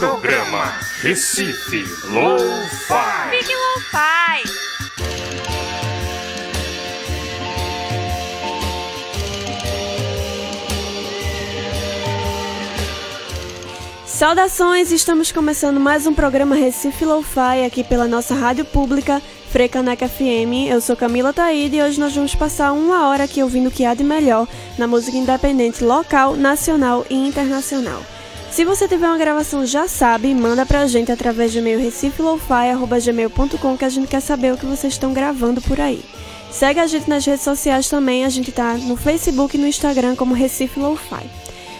Programa Recife Lo-Fi. Fique Lo-Fi. Saudações, estamos começando mais um programa Recife Lo-Fi aqui pela nossa rádio pública Frecaneca FM. Eu sou Camila Taíde e hoje nós vamos passar uma hora aqui ouvindo o que há de melhor na música independente local, nacional e internacional. Se você tiver uma gravação, já sabe, manda pra gente através de e-mail recifelofy.gmail.com que a gente quer saber o que vocês estão gravando por aí. Segue a gente nas redes sociais também, a gente tá no Facebook e no Instagram como Recife Lo-Fi.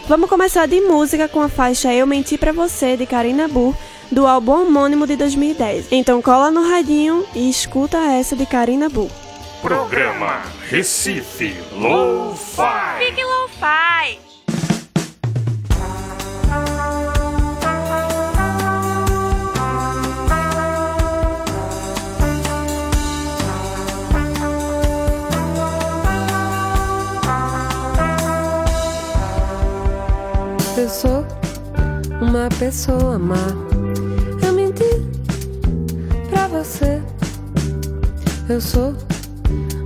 Vamos começar de música com a faixa Eu Menti Pra Você, de Karina Burr, do álbum homônimo de 2010. Então cola no radinho e escuta essa de Karina Burr. Programa Recife Lo-Fi. Fique Lo-Fi. Eu sou uma pessoa má. Eu menti pra você. Eu sou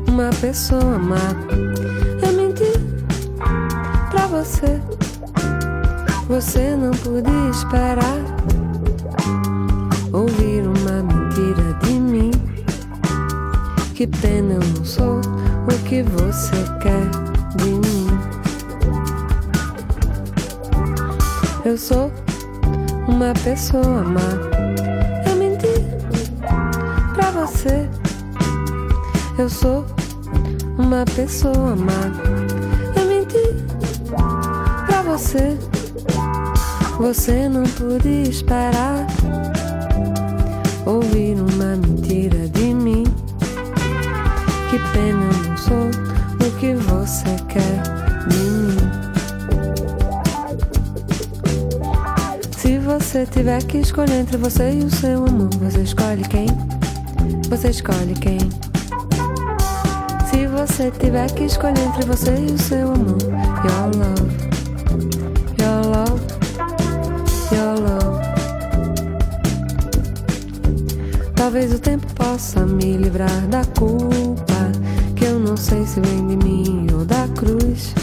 uma pessoa má. Eu menti pra você. Você não podia esperar ouvir uma mentira de mim. Que pena eu não sou o que você quer Eu sou uma pessoa má. Eu menti pra você. Eu sou uma pessoa má. Eu menti pra você. Você não podia esperar ouvir uma mentira de mim. Que pena você tiver que escolher entre você e o seu amor, você escolhe quem? Você escolhe quem? Se você tiver que escolher entre você e o seu amor, your love, your love, your love. Talvez o tempo possa me livrar da culpa, que eu não sei se vem de mim ou da cruz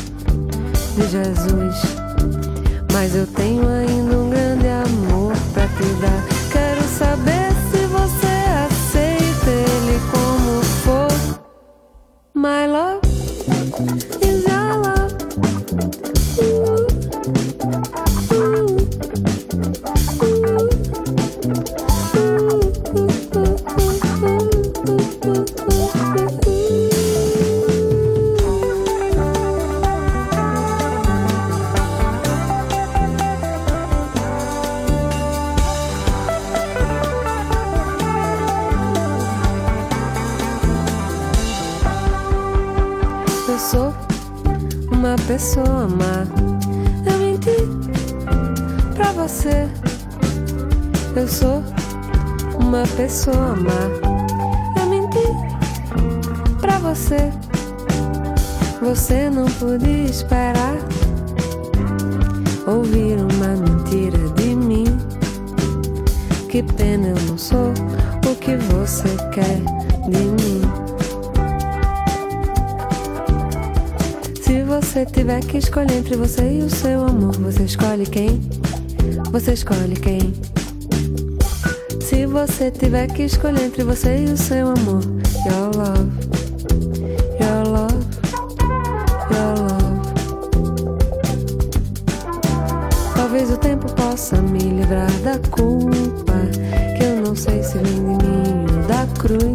de Jesus. Mas eu tenho ainda você. Eu sou uma pessoa má. Eu menti pra você. Você não podia esperar ouvir uma mentira de mim. Que pena eu não sou o que você quer de mim. Se você tiver que escolher entre você e o seu amor, você escolhe quem? Você escolhe quem? Se você tiver que escolher entre você e o seu amor, your love, your love, your love. Talvez o tempo possa me livrar da culpa, que eu não sei se vem de mim ou da cruz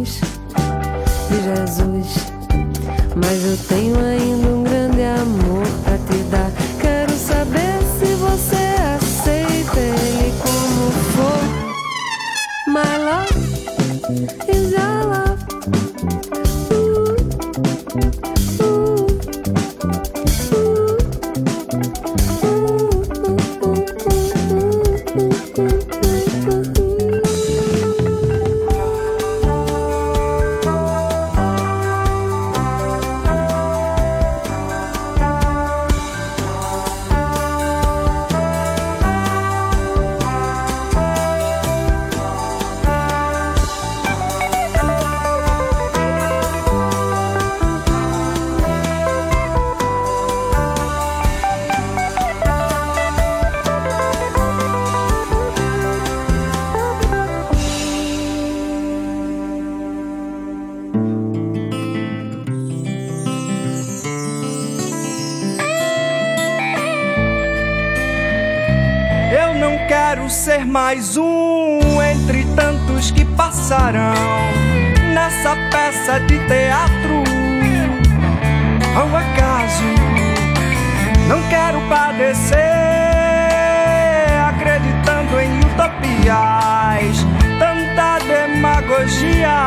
mais um entre tantos que passarão nessa peça de teatro. Ao acaso, não quero padecer acreditando em utopias, tanta demagogia.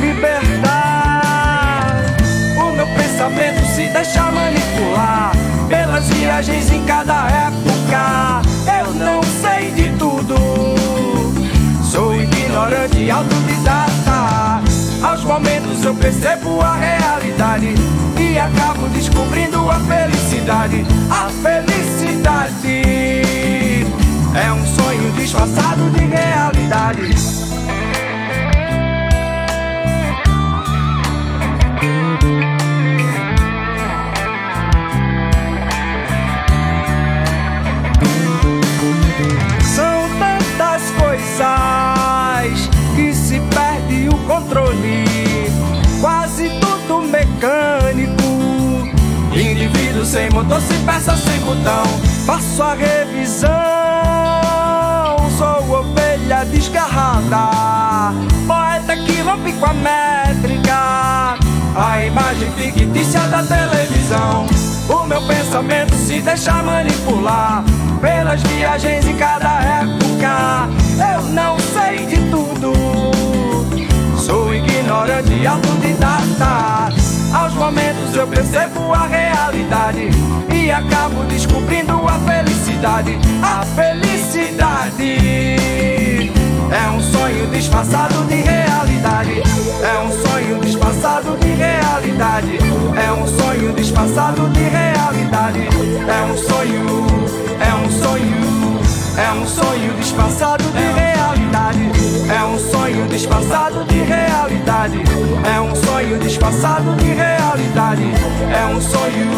Libertar o meu pensamento se deixar manipular pelas viagens em cada época. Não sei de tudo, sou ignorante autodidata. Aos momentos eu percebo a realidade e acabo descobrindo a felicidade. A felicidade é um sonho disfarçado de realidade. Controle, quase tudo mecânico. Indivíduo sem motor, sem peça, sem botão. Faço a revisão, sou ovelha desgarrada. Poeta que rompe com a métrica, a imagem fictícia da televisão. O meu pensamento se deixa manipular pelas viagens em cada época. Eu acabo descobrindo a felicidade. A felicidade é um sonho disfarçado de realidade. É um sonho disfarçado de realidade. É um sonho disfarçado de realidade. É um sonho, é um sonho, é um sonho disfarçado de realidade. É um sonho disfarçado de realidade. É um sonho disfarçado de realidade. É um sonho,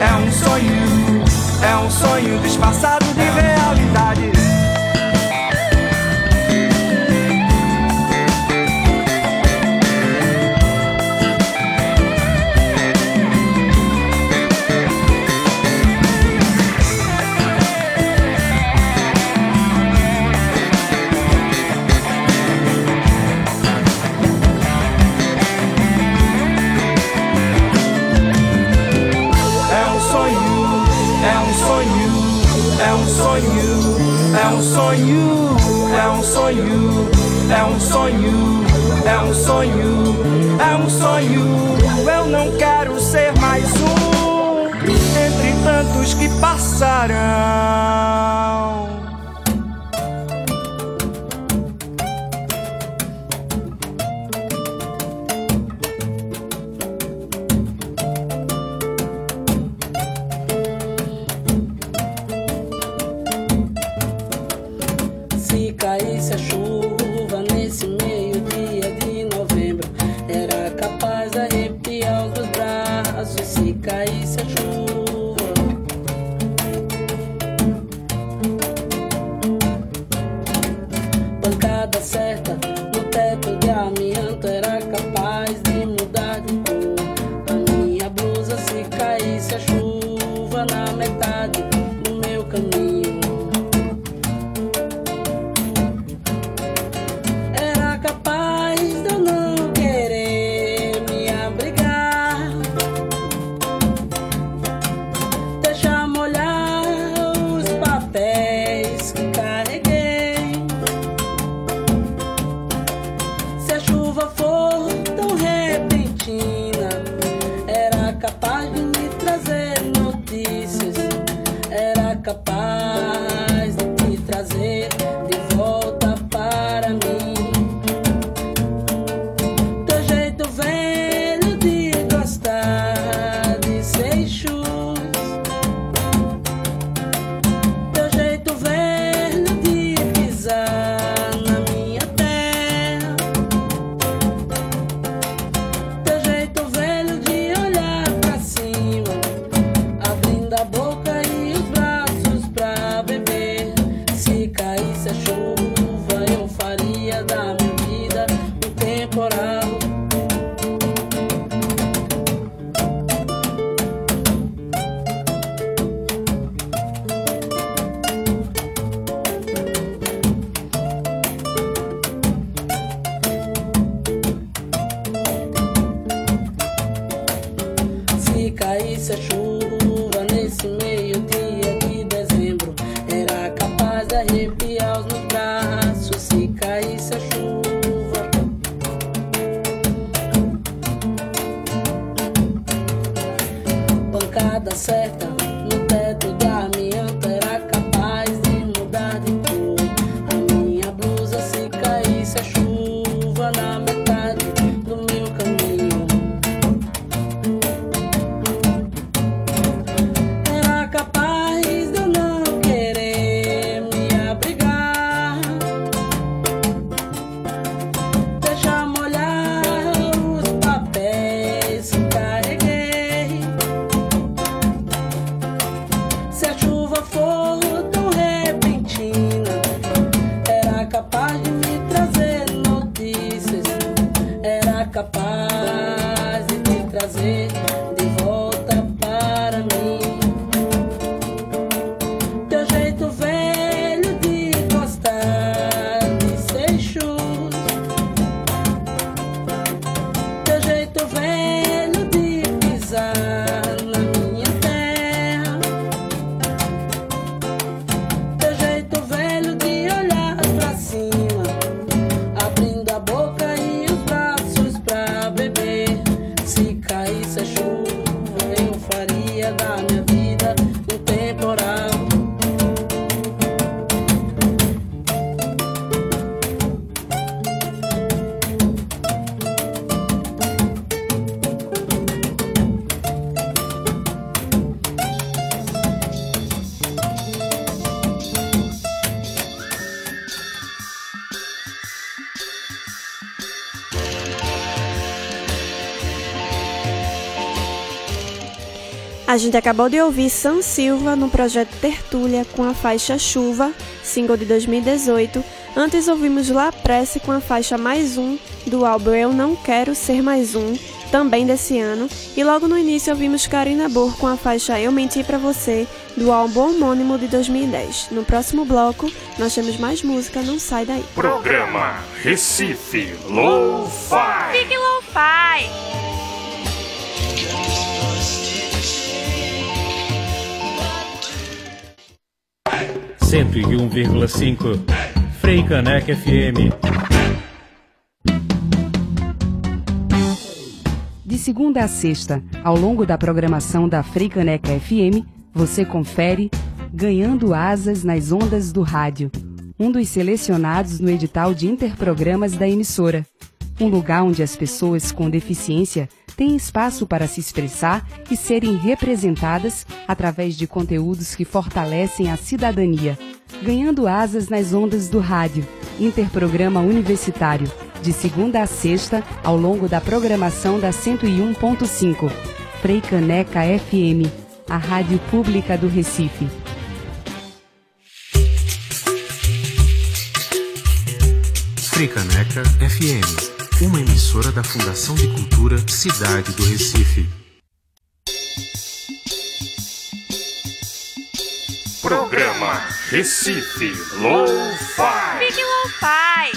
é um sonho, é um sonho disfarçado de realidade. É um sonho, é um sonho, é um sonho, é um sonho, é um sonho. Eu não quero ser mais um entre tantos que passarão. Message A gente acabou de ouvir Sam Silva no projeto Tertúlia com a faixa Chuva, single de 2018. Antes ouvimos La Presse com a faixa Mais Um, do álbum Eu Não Quero Ser Mais Um, também desse ano. E logo no início ouvimos Karina Bor com a faixa Eu Menti Pra Você, do álbum homônimo de 2010. No próximo bloco, nós temos mais música, não sai daí. Programa Recife Lo-Fi. Fique Lo-Fi. 101,5 Frei Caneca FM. De segunda a sexta, ao longo da programação da Frei Caneca FM, você confere Ganhando Asas nas Ondas do Rádio, um dos selecionados no edital de interprogramas da emissora. Um lugar onde as pessoas com deficiência têm espaço para se expressar e serem representadas através de conteúdos que fortalecem a cidadania. Ganhando Asas nas Ondas do Rádio, interprograma universitário, de segunda a sexta, ao longo da programação da 101.5. Frei Caneca FM, a rádio pública do Recife. Fricaneca FM, uma emissora da Fundação de Cultura Cidade do Recife. Programa Recife Lo-Fi. Fique Lo-Fi.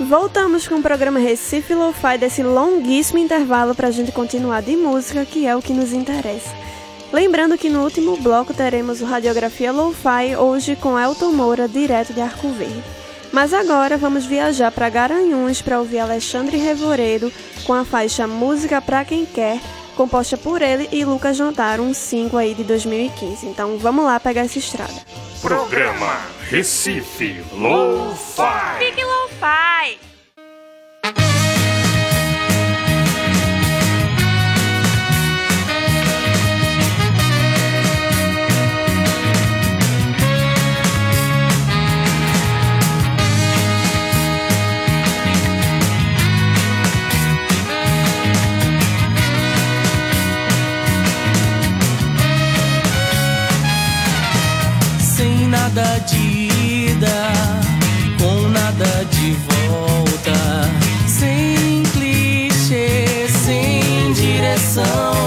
Voltamos com o programa Recife Lo-Fi desse longuíssimo intervalo para a gente continuar de música, que é o que nos interessa. Lembrando que no último bloco teremos o Radiografia Lo-Fi, hoje com Elton Moura, direto de Arco Verde. Mas agora vamos viajar para Garanhuns para ouvir Alexandre Revoredo com a faixa Música Pra Quem Quer, composta por ele e Lucas Jotaro, um single aí de 2015. Então vamos lá pegar essa estrada. Programa Recife Lo-Fi. Fique Lo-Fi. nada de ida, com nada de volta, sem clichê, sem direção.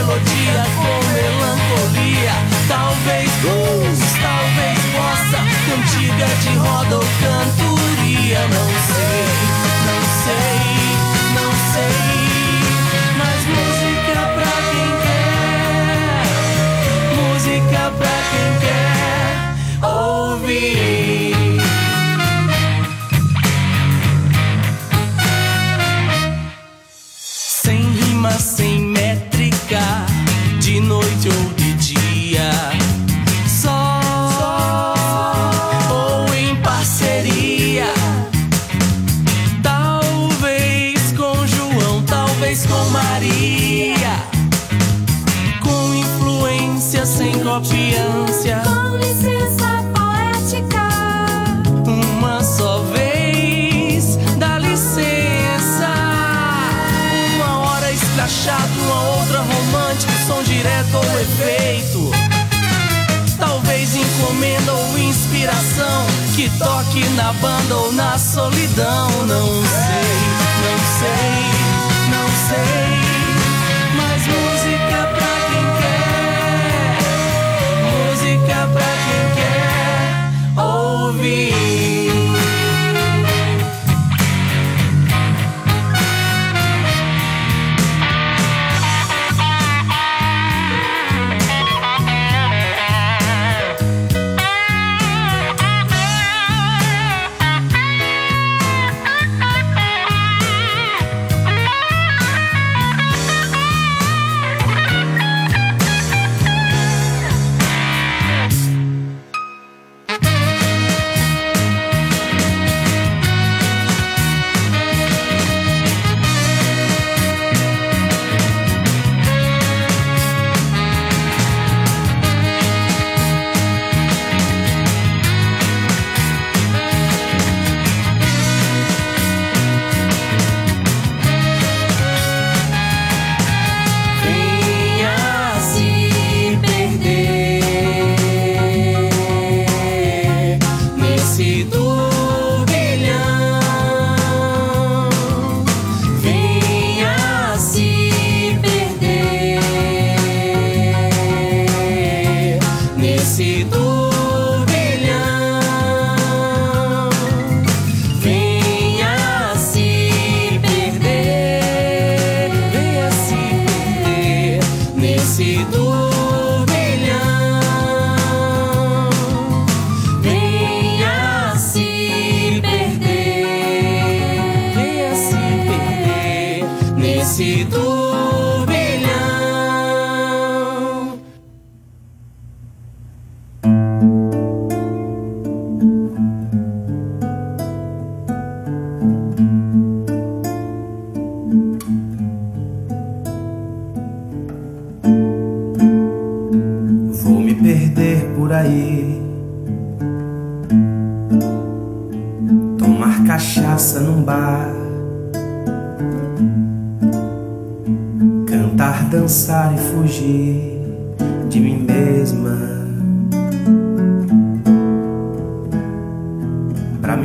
melodia com melancolia. Talvez blues, talvez possa, cantiga de roda ou cantoria, não sei. Ou na solidão, não sei.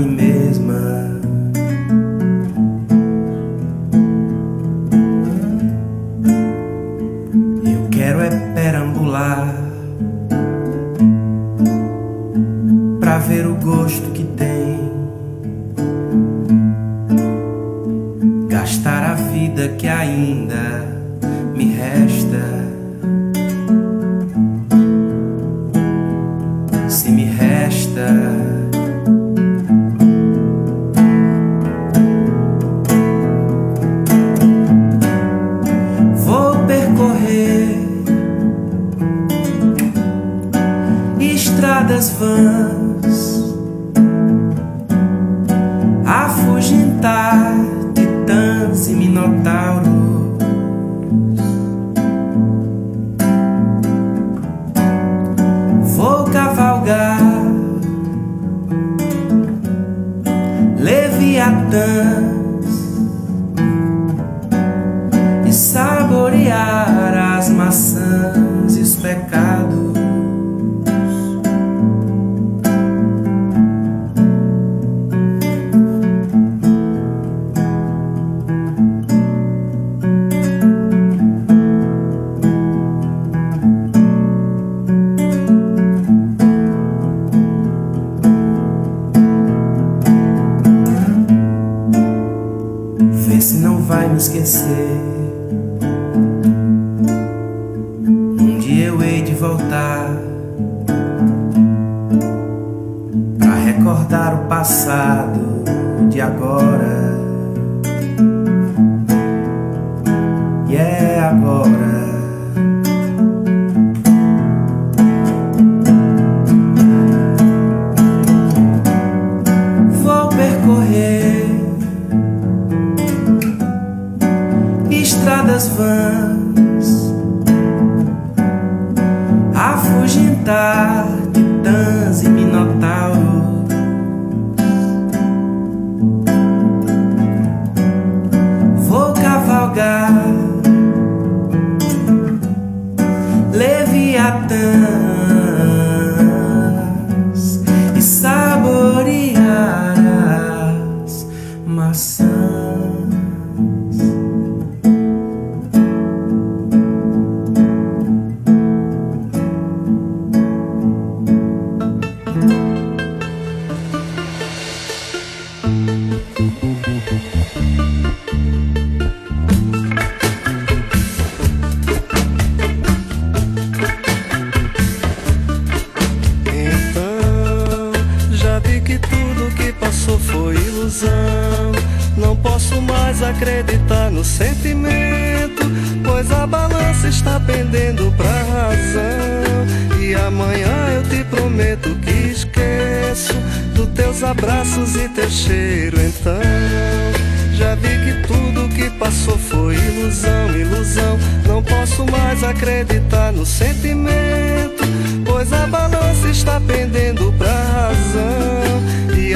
하나님의 passado de agora.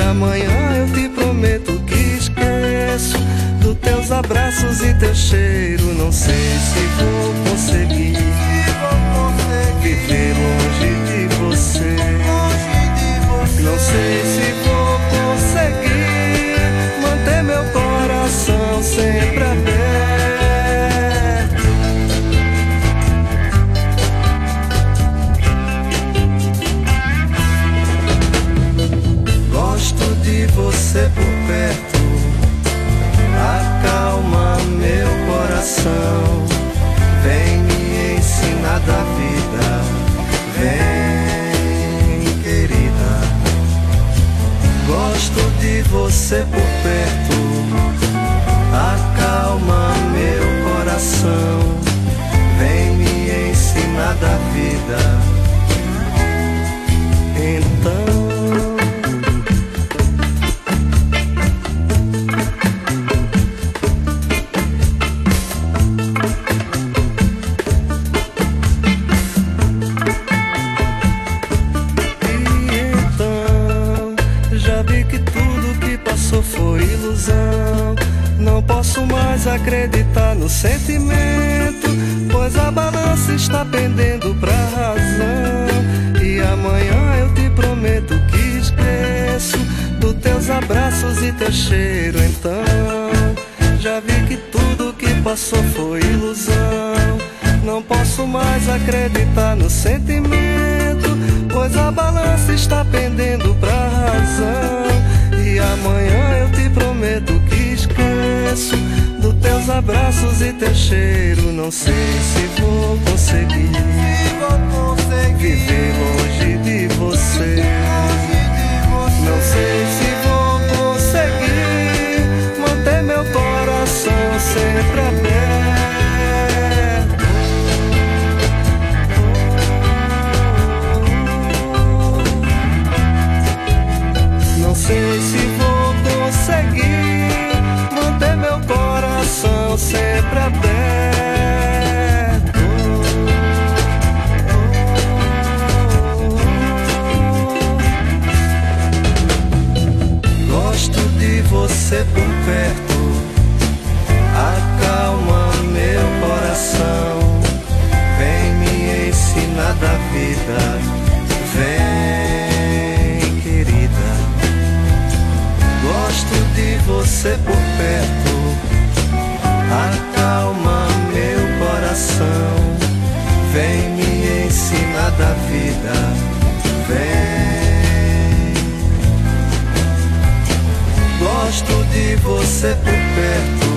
Amanhã eu te prometo que esqueço dos teus abraços e teu cheiro. Não sei se vou conseguir viver longe de você. Não sei você por perto, acalma meu coração. Vem me ensinar da vida. Acreditar no sentimento, pois a balança está pendendo pra razão. E amanhã eu te prometo que esqueço dos teus abraços e teu cheiro. Não sei se vou conseguir viver longe de você. Não sei se vou conseguir manter meu coração sempre aberto. Você por perto, acalma meu coração. Vem me ensinar da vida, vem querida. Gosto de você por Gosto de você por perto,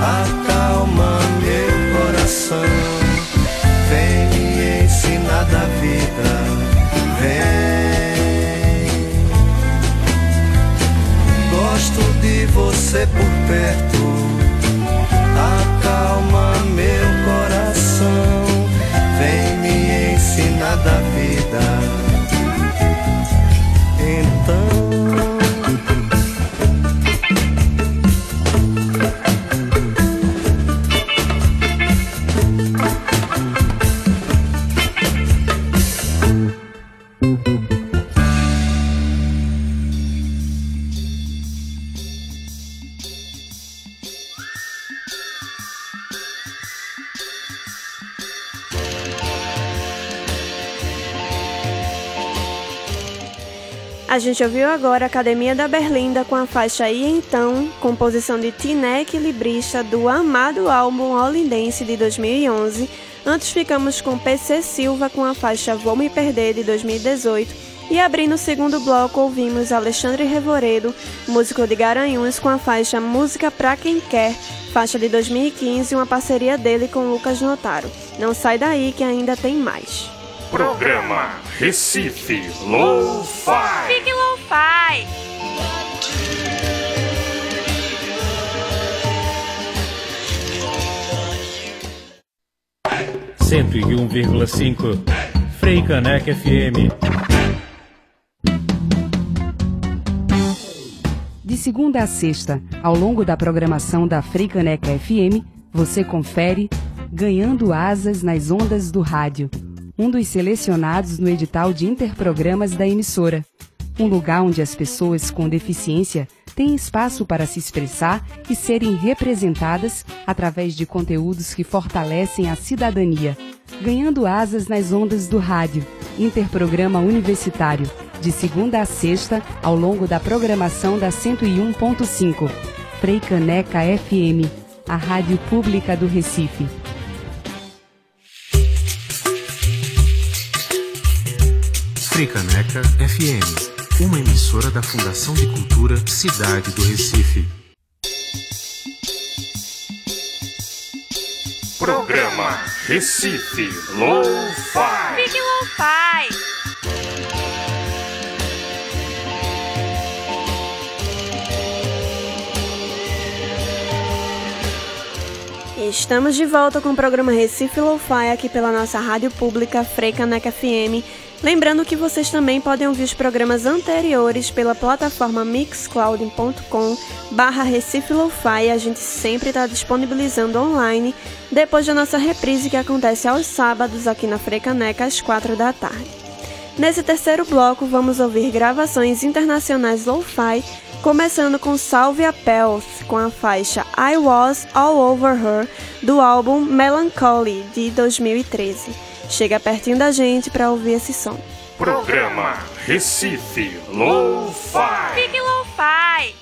acalma meu coração. Vem me ensinar da vida, vem. Gosto de você por perto, acalma meu A gente ouviu agora a Academia da Berlinda com a faixa E Então, composição de Tinek Librista do amado álbum Holindense de 2011. Antes ficamos com PC Silva com a faixa Vou Me Perder de 2018. E abrindo o segundo bloco, ouvimos Alexandre Revoredo, músico de Garanhuns, com a faixa Música Pra Quem Quer, faixa de 2015, uma parceria dele com Lucas Notaro. Não sai daí que ainda tem mais. Programa Recife Low-Fi. Fique Low-Fi. Cento e um vírgula cinco. Frei Caneca FM. De segunda a sexta, ao longo da programação da Freicaneca FM, você confere Ganhando Asas nas Ondas do Rádio, um dos selecionados no edital de interprogramas da emissora. Um lugar onde as pessoas com deficiência têm espaço para se expressar e serem representadas através de conteúdos que fortalecem a cidadania. Ganhando Asas nas Ondas do Rádio, interprograma universitário, de segunda a sexta, ao longo da programação da 101.5. Frei Caneca FM, a rádio pública do Recife. Fricaneca FM, uma emissora da Fundação de Cultura Cidade do Recife. Programa Recife Low-Fi. Fique Low-Fi. Estamos de volta com o programa Recife Lo-Fi aqui pela nossa rádio pública Freicaneca FM. Lembrando que vocês também podem ouvir os programas anteriores pela plataforma mixcloud.com barra Recife Lo-Fi. A gente sempre está disponibilizando online depois da nossa reprise que acontece aos sábados aqui na Freicaneca às quatro da tarde. Nesse terceiro bloco vamos ouvir gravações internacionais Lo-Fi começando com Salve a Pels, com a faixa I Was All Over Her, do álbum Melancholy, de 2013. Chega pertinho da gente para ouvir esse som. Programa Recife Low-Fi. Fique Low-Fi.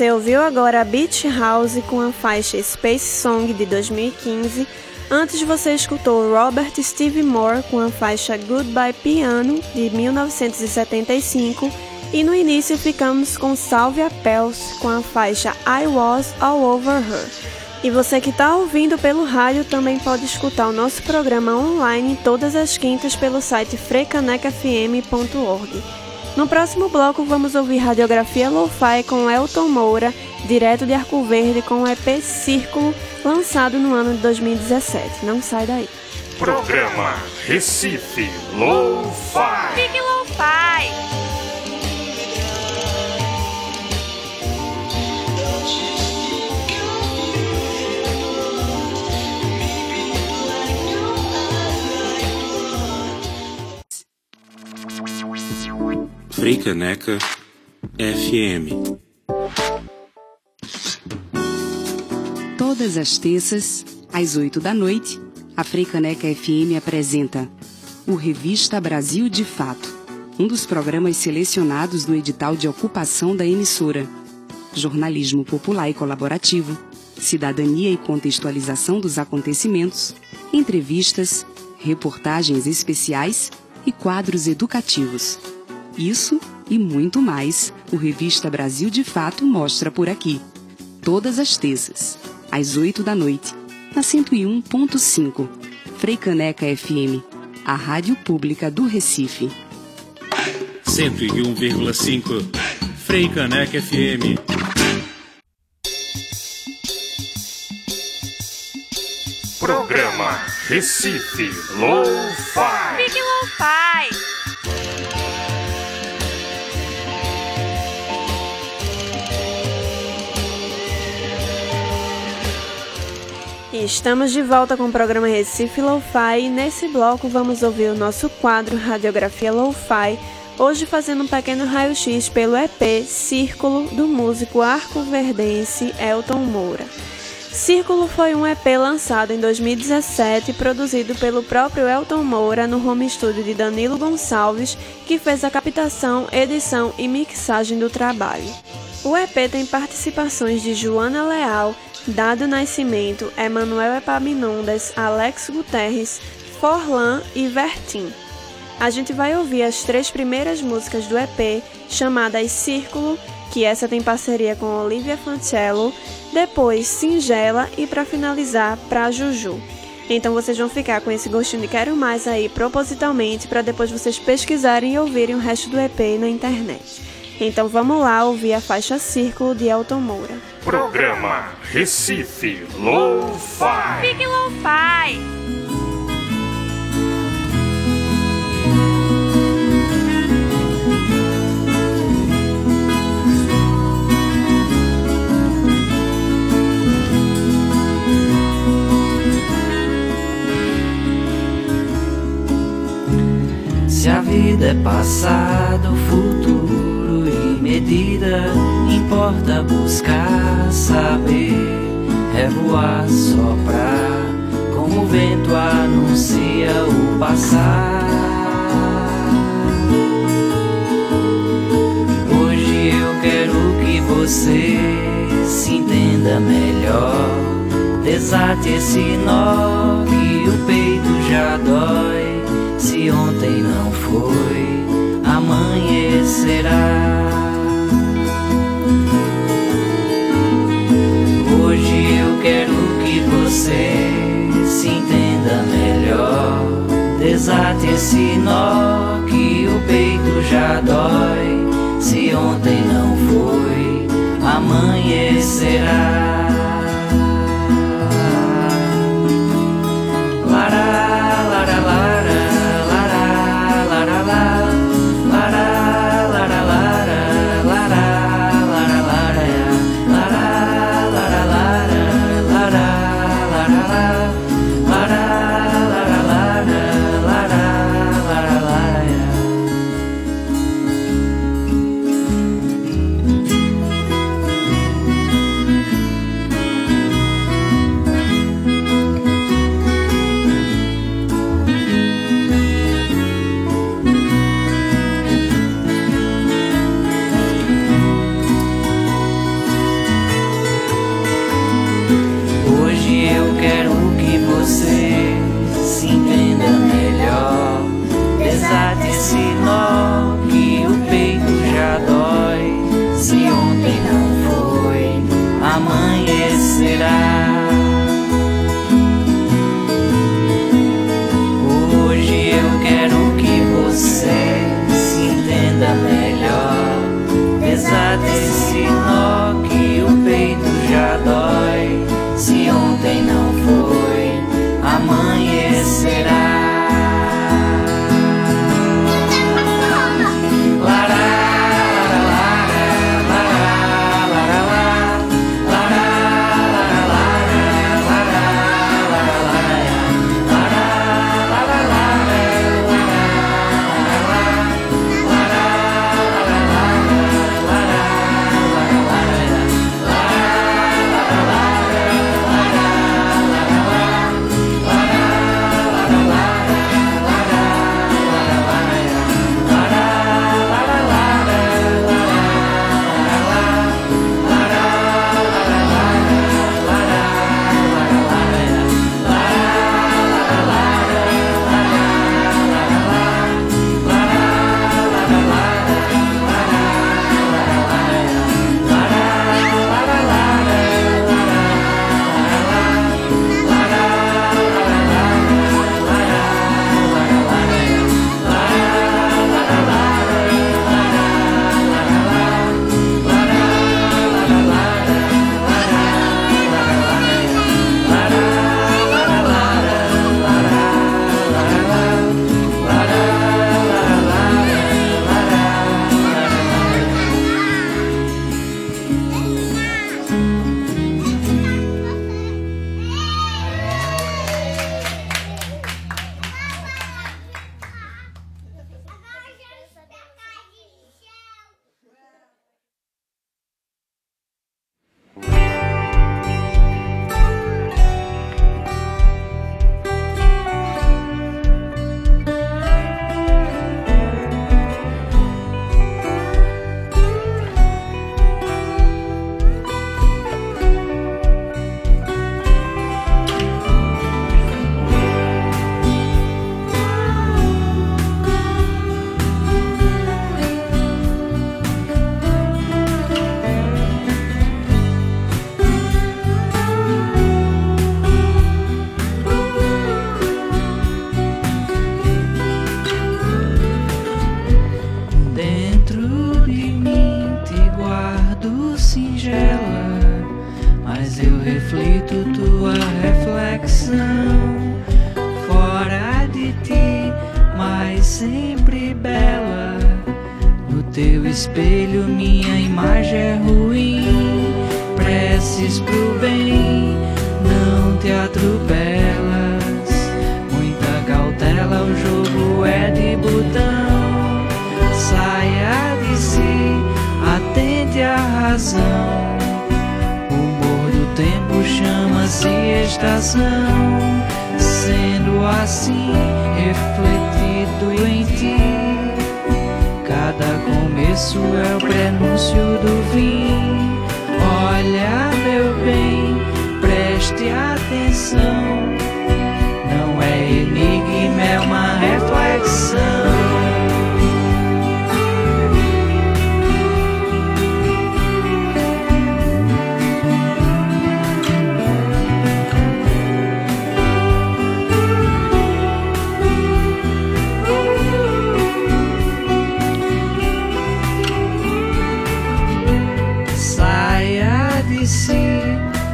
Você ouviu agora a Beach House com a faixa Space Song de 2015. Antes você escutou Robert Steve Moore com a faixa Goodbye Piano de 1975 e no início ficamos com Salvia Pels com a faixa I Was All Over Her. E você que está ouvindo pelo rádio também pode escutar o nosso programa online todas as quintas pelo site frecanecfm.org. No próximo bloco vamos ouvir Radiografia Lo-Fi com Elton Moura, direto de Arco Verde com o EP Círculo, lançado no ano de 2017. Não sai daí. Programa Recife Lo-Fi. Fique Lo-Fi. Freicaneca FM. Todas as terças, às 8 da noite, a Freicaneca FM apresenta o Revista Brasil de Fato, um dos programas selecionados no edital de ocupação da emissora. Jornalismo popular e colaborativo, cidadania e contextualização dos acontecimentos, entrevistas, reportagens especiais e quadros educativos. Isso e muito mais o Revista Brasil de Fato mostra por aqui. Todas as terças, às 8 da noite, na 101.5, Freicaneca FM, a rádio pública do Recife. 101,5 Freicaneca FM. Programa Recife Lo-Fi. Fique Lo-Fi. Estamos de volta com o programa Recife Lo-Fi e nesse bloco vamos ouvir o nosso quadro Radiografia Lo-Fi, hoje fazendo um pequeno raio-x pelo EP Círculo do músico arco-verdense Elton Moura. Círculo foi um EP lançado em 2017 produzido pelo próprio Elton Moura no home studio de Danilo Gonçalves, que fez a captação, edição e mixagem do trabalho. O EP tem participações de Joana Leal, Dado Nascimento, Emanuel Epaminondas, Alex Guterres, Forlan e Vertim. A gente vai ouvir as três primeiras músicas do EP, chamadas Círculo, que essa tem parceria com Olivia Fancello, depois Singela e para finalizar Pra Juju. Então vocês vão ficar com esse gostinho de quero mais aí propositalmente para depois vocês pesquisarem e ouvirem o resto do EP na internet. Então vamos lá ouvir a faixa Círculo de Elton Moura. Programa Recife Lo-Fi. Fique Lo-Fi. Se a vida é passado, futuro medida, importa buscar saber, é voar, soprar, como o vento anuncia o passar. Hoje eu quero que você se entenda melhor, desate esse nó que o peito já dói. Se ontem não foi, você se entenda melhor. Desate esse nó que o peito já dói. Se ontem não foi, amanhecerá.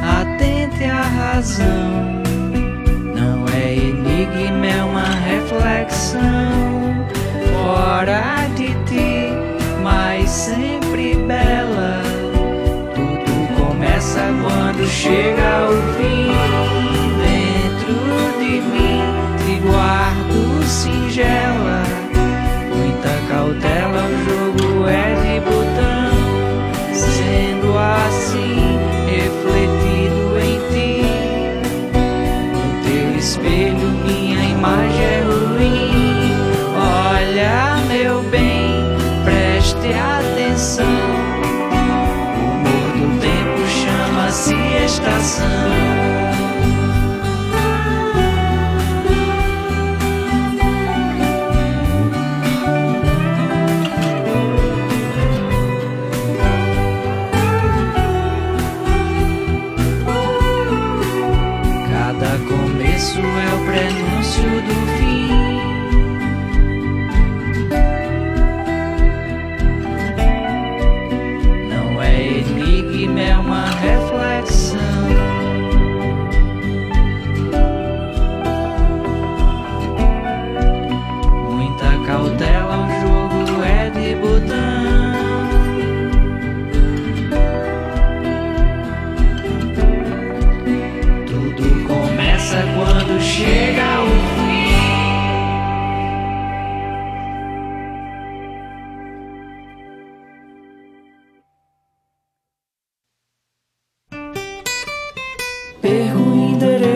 atente à razão. Não é enigma, é uma reflexão. sun.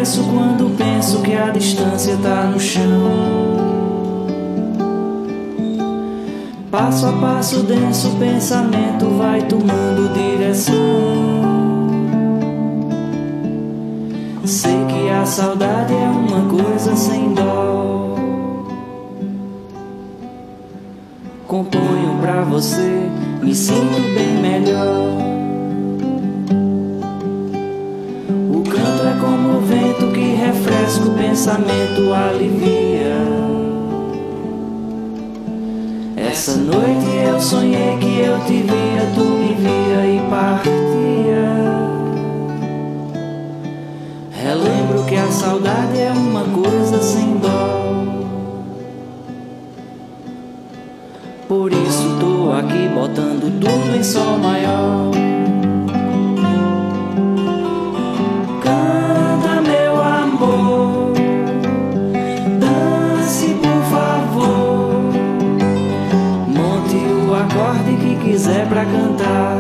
Endereço quando penso que a distância tá no chão. Passo a passo denso, o pensamento vai tomando direção. Sei que a saudade é uma coisa sem dó. Componho pra você, me sinto bem melhor. Refresca o pensamento, alivia. Essa noite eu sonhei que eu te via, tu me via e partia. Relembro que a saudade é uma coisa sem dó. Por isso tô aqui botando tudo em sol maior. Quiser pra cantar,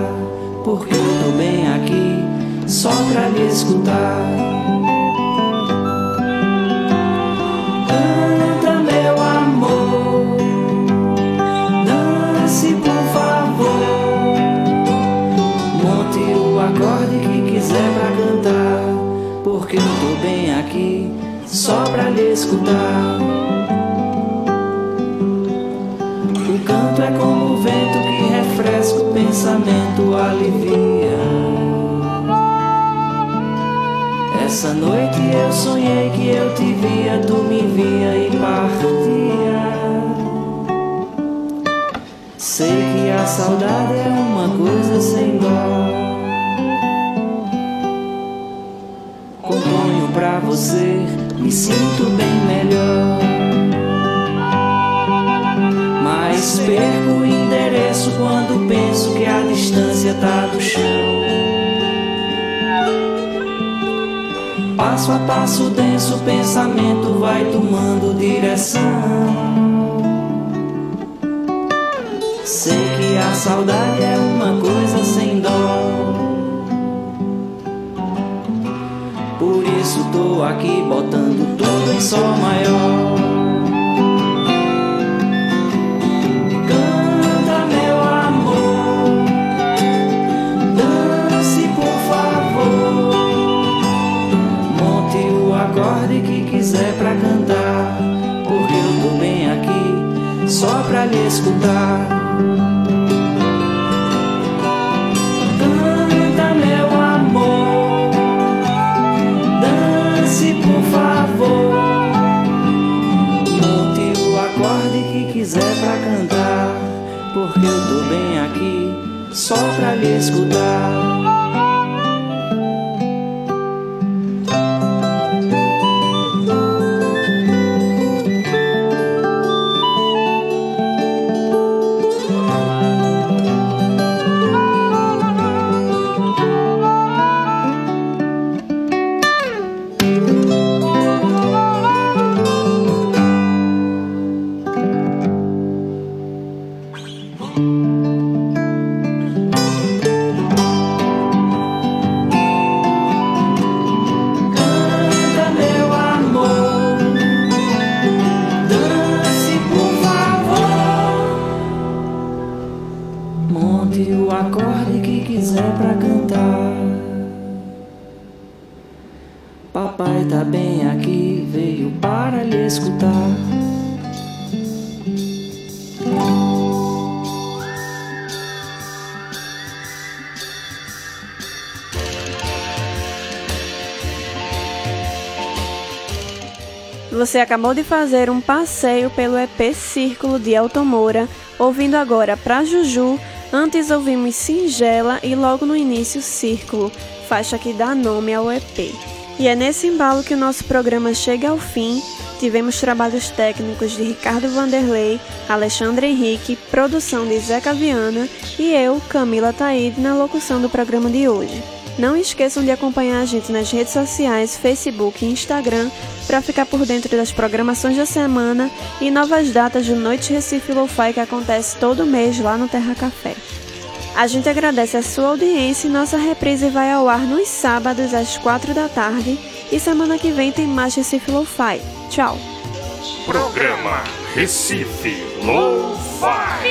porque eu tô bem aqui só pra lhe escutar. Canta meu amor, dance por favor. Monte o acorde que quiser pra cantar, porque eu tô bem aqui só pra lhe escutar. Pensamento, alivia. Essa noite eu sonhei que eu te via, tu me via e partia. Sei que a saudade é uma coisa sem dó. Componho pra você, me sinto bem melhor. Mas perco quando penso que a distância tá do chão. Passo a passo denso, o pensamento vai tomando direção. Sei que a saudade é uma coisa sem dó. Por isso tô aqui botando tudo em sol maior. Só pra lhe escutar. Canta meu amor, dance por favor. Monte o acorde que quiser pra cantar, porque eu tô bem aqui só pra lhe escutar. Você acabou de fazer um passeio pelo EP Círculo de Elton Moura, ouvindo agora Pra Juju, antes ouvimos Singela e logo no início Círculo, faixa que dá nome ao EP. E é nesse embalo que o nosso programa chega ao fim. Tivemos trabalhos técnicos de Ricardo Vanderlei, Alexandre Henrique, produção de Zeca Viana e eu, Camila Taide, na locução do programa de hoje. Não esqueçam de acompanhar a gente nas redes sociais, Facebook e Instagram para ficar por dentro das programações da semana e novas datas do Noite Recife Lo-Fi que acontece todo mês lá no Terra Café. A gente agradece a sua audiência e nossa reprise vai ao ar nos sábados às 4 da tarde E semana que vem tem mais Recife Lo-Fi. Tchau! Programa Recife Lo-Fi.